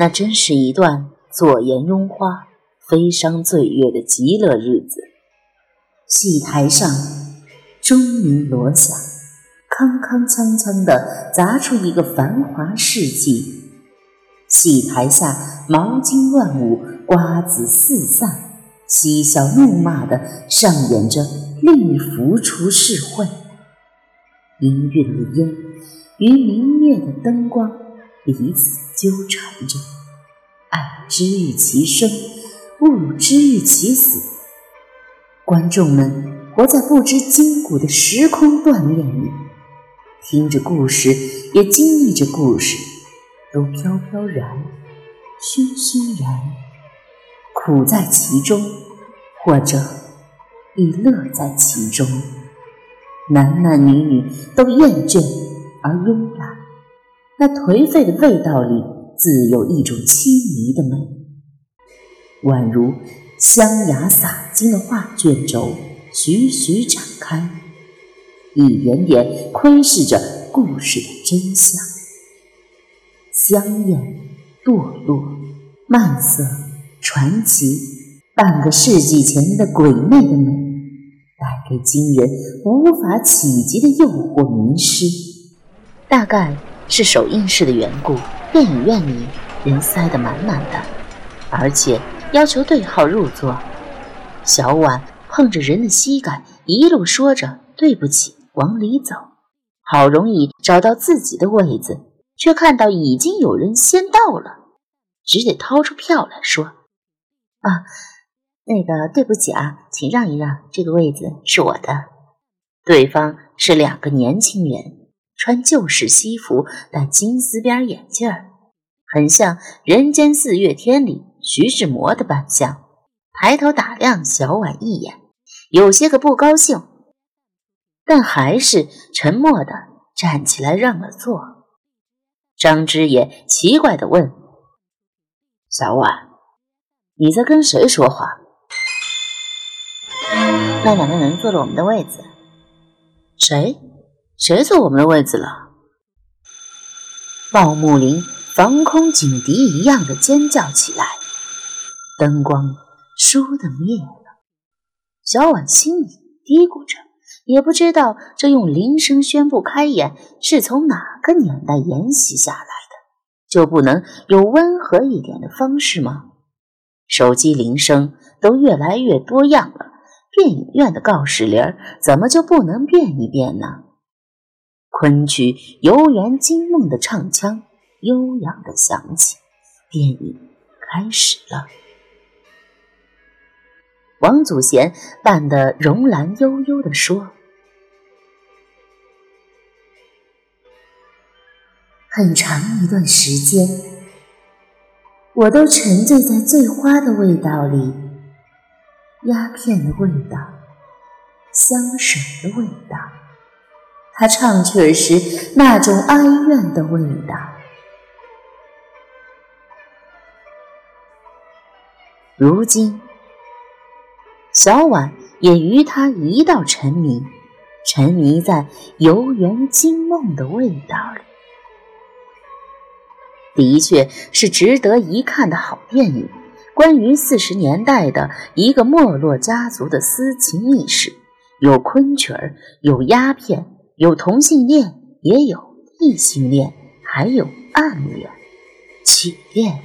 那真是一段左颜拥花、飞觞醉月的极乐日子。戏台上钟鸣锣响，铿铿锵锵地砸出一个繁华世纪。戏台下毛巾乱舞，瓜子四散，嬉笑怒骂地上演着另一浮出世会。氤氲的烟与明灭的灯光彼此纠缠着，爱之欲其生，恶之欲其死。观众们活在不知筋骨的时空断裂里，听着故事，也经历着故事。都飘飘然，熏熏然，苦在其中，或者亦乐在其中。男男女女都厌倦而慵懒，那颓废的味道里自有一种凄迷的美，宛如香雅洒金的画卷轴，徐徐展开，一点点窥视着故事的真相。香艳、堕落、慢色、传奇，半个世纪前的鬼魅的美，带给今人无法企及的诱惑迷失。大概是首映式的缘故，电影院里人塞得满满的，而且要求对号入座。小婉碰着人的膝盖，一路说着对不起，往里走，好容易找到自己的位子。却看到已经有人先到了，只得掏出票来说：“啊，那个对不起啊，请让一让，这个位子是我的。”对方是两个年轻人，穿旧式西服，戴金丝边眼镜儿，很像《人间四月天》里徐志摩的扮相。抬头打量小婉一眼，有些个不高兴，但还是沉默的站起来让了座。张之也奇怪的问：“小婉，你在跟谁说话？”那两个人坐了我们的位子。谁？谁坐我们的位子了？鲍木林防空警笛一样的尖叫起来。灯光倏地灭了。小婉心里嘀咕着。也不知道这用铃声宣布开演是从哪个年代沿袭下来的，就不能有温和一点的方式吗？手机铃声都越来越多样了，电影院的告示铃怎么就不能变一变呢？昆曲《游园惊梦》的唱腔悠扬的响起，电影开始了。王祖贤扮的荣兰悠悠地说。很长一段时间，我都沉醉在醉花的味道里，鸦片的味道，香水的味道，他唱曲时那种哀怨的味道。如今，小婉也与他一道沉迷，沉迷在游园惊梦的味道里。的确是值得一看的好电影，关于四十年代的一个没落家族的私情秘史，有昆曲儿，有鸦片，有同性恋，也有异性恋，还有暗恋、曲恋、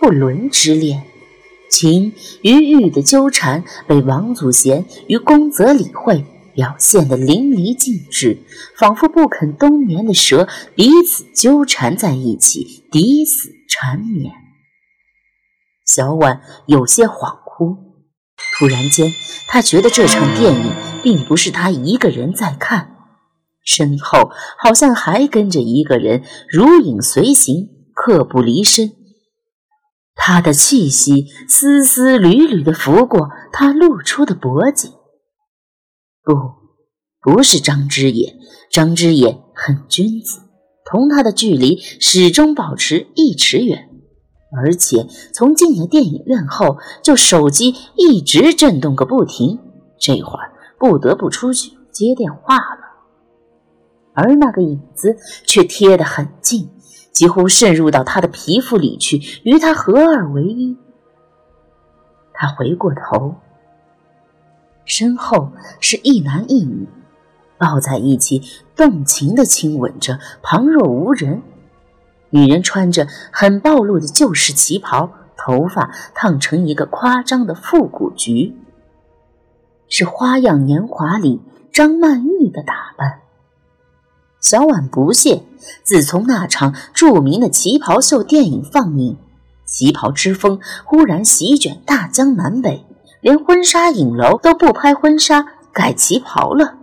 不伦之恋，情与欲的纠缠被王祖贤与宫泽理惠。表现得淋漓尽致，仿佛不肯冬眠的蛇彼此纠缠在一起，抵死缠绵。小婉有些恍惚，突然间，她觉得这场电影并不是她一个人在看，身后好像还跟着一个人，如影随形，刻不离身。他的气息丝丝缕缕地拂过他露出的脖颈。不，不是张之野。张之野很君子，同他的距离始终保持一尺远，而且从进了电影院后，就手机一直震动个不停。这会儿不得不出去接电话，而那个影子却贴得很近，几乎渗入到他的皮肤里去，与他合二为一。他回过头，身后是一男一女，抱在一起，动情地亲吻着，旁若无人。女人穿着很暴露的旧式旗袍，头发烫成一个夸张的复古橘，是《花样年华》里张曼玉的打扮。小婉不屑。自从那场著名的旗袍秀电影放映，旗袍之风忽然席卷大江南北，连婚纱影楼都不拍婚纱，改旗袍了。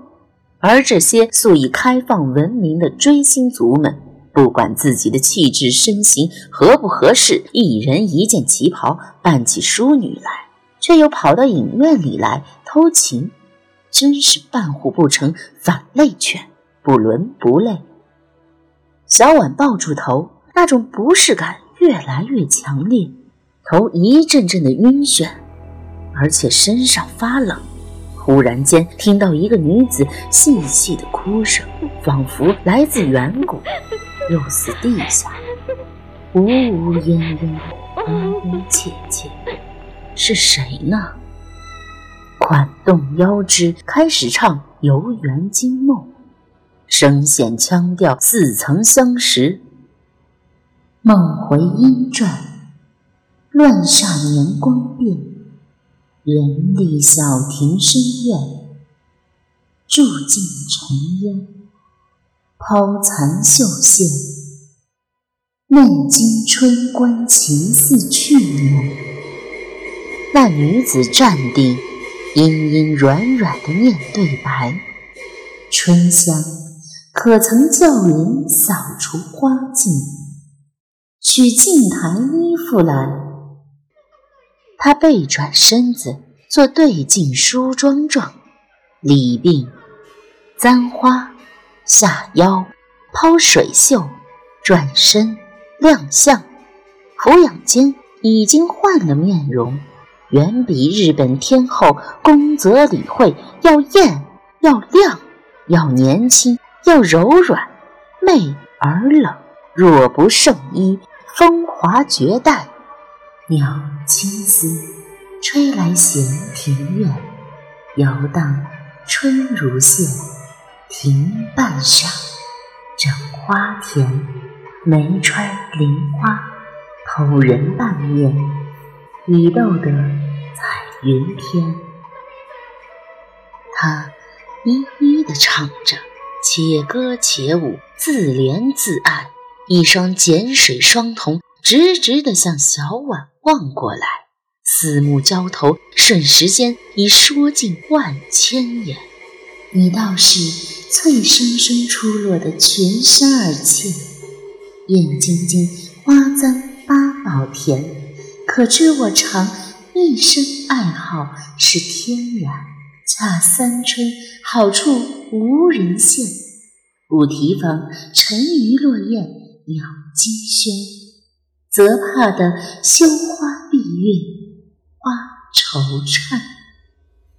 而这些素以开放闻名的追星族们，不管自己的气质身形合不合适，一人一件旗袍，扮起淑女来，却又跑到影院里来偷情，真是半虎不成反类犬，不伦不类。小婉抱住头，那种不适感越来越强烈，头一阵阵的晕眩，而且身上发冷。忽然间听到一个女子细细的哭声，仿佛来自远古，又似地下，呜呜咽咽，嘤嘤切切，是谁呢？款动腰肢，开始唱《游园惊梦》。声线腔调似曾相识，梦回音转，乱煞年光变，人立小亭深院，住尽尘烟，抛残绣线，梦惊春关情似去年。那女子站定，阴阴软软的念对白，春香。可曾叫人扫除花镜，取镜台衣服来？他背转身子，做对镜梳妆状，里鬓簪花，下腰抛水袖，转身亮相，俯仰间已经换了面容，远比日本天后宫泽理惠要艳，要亮，要年轻。要柔软，媚而冷，若不胜衣，风华绝代。鸟青丝吹来闲庭院，摇荡春如线。庭半上，整花田，梅穿菱花，偷人半面，已逗得彩云天。他一一地唱着。且歌且舞，自怜自爱，一双碱水双瞳直直地向小婉望过来，四目交投，瞬时间已说尽万千言。你倒是翠生生出落的全身而倩，眼晶晶花簪八宝田，可知我常一生爱好是天然。恰三春好处无人见，五提防沉鱼落雁鸟惊喧，则怕的羞花闭月花愁颤。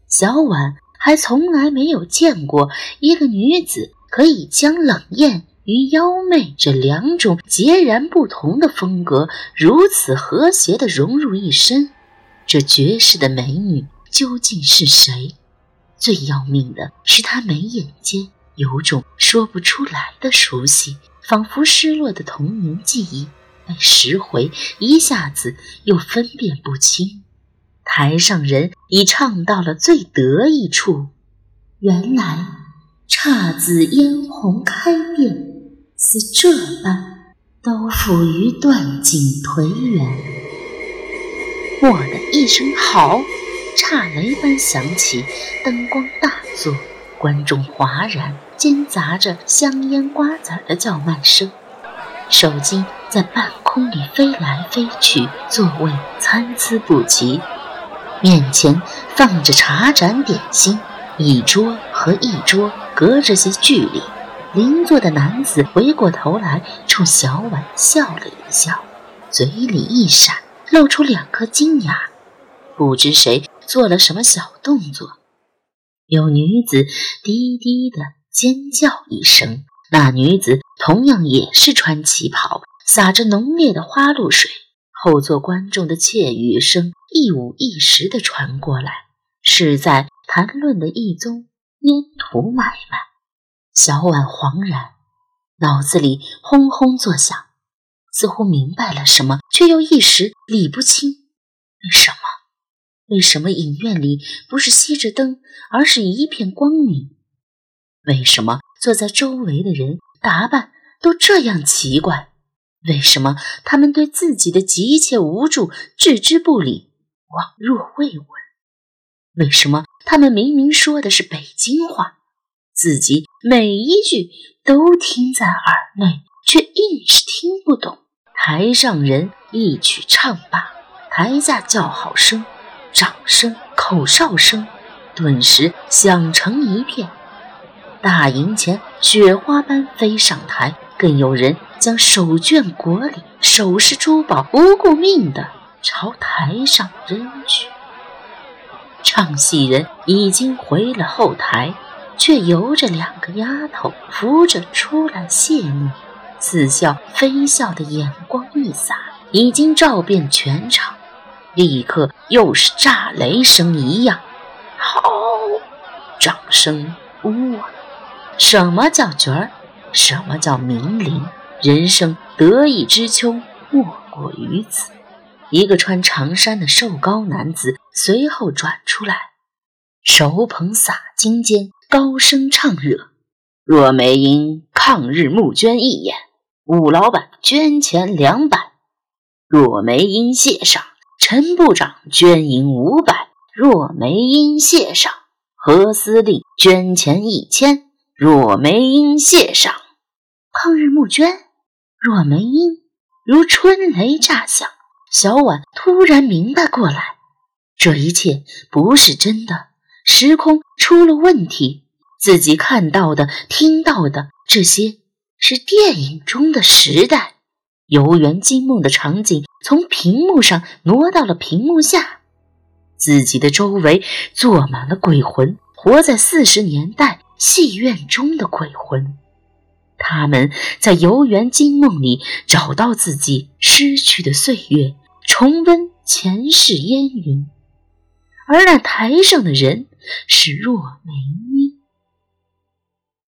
小婉还从来没有见过一个女子可以将冷艳与妖媚这两种截然不同的风格如此和谐地融入一身。这绝世的美女究竟是谁？最要命的是，他眉眼间有种说不出来的熟悉，仿佛失落的童年记忆被拾回，一下子又分辨不清。台上人已唱到了最得意处，原来姹紫嫣红开遍，似这般都付于断井颓垣。我的一声好。炸雷般响起，灯光大作，观众哗然，间杂着香烟瓜子的叫卖声。手机在半空里飞来飞去，座位参差不齐。面前放着茶盏点心，一桌和一桌隔着些距离。邻座的男子回过头来，冲小婉笑了一笑，嘴里一闪，露出两颗金牙。不知谁。做了什么小动作？有女子低低的尖叫一声。那女子同样也是穿旗袍，洒着浓烈的花露水，后座观众的窃语声一五一十的传过来，是在谈论的一宗烟土买卖。小婉恍然，脑子里轰轰作响，似乎明白了什么，却又一时理不清。为什么？为什么影院里不是熄着灯，而是一片光明？为什么坐在周围的人打扮都这样奇怪？为什么他们对自己的急切无助置之不理，枉若未闻？为什么他们明明说的是北京话，自己每一句都听在耳内，却硬是听不懂？台上人一曲唱罢，台下叫好声、掌声、口哨声顿时响成一片。大营前雪花般飞上台，更有人将手绢国礼、首饰珠宝不顾命的朝台上扔去。唱戏人已经回了后台，却由着两个丫头扶着出来谢幕，似笑非笑的眼光一洒，已经照遍全场，立刻又是炸雷声一样，好，掌声呜啊！什么叫角儿？什么叫名伶？人生得意之秋，莫过于此。一个穿长衫的瘦高男子随后转出来，手捧洒金间，高声唱热：“若没因抗日募捐义演，武老板捐钱两百；若没因谢上，陈部长捐银五百；若没因谢赏，何司令捐钱一千。”若没因谢赏，抗日募捐；若没因，如春雷炸响。小婉突然明白过来，这一切不是真的，时空出了问题。自己看到的、听到的，这些是电影中的时代。游园惊梦的场景从屏幕上挪到了屏幕下，自己的周围坐满了鬼魂，活在四十年代。戏院中的鬼魂，他们在游园惊梦里找到自己失去的岁月，重温前世烟云。而那台上的人是若梅英。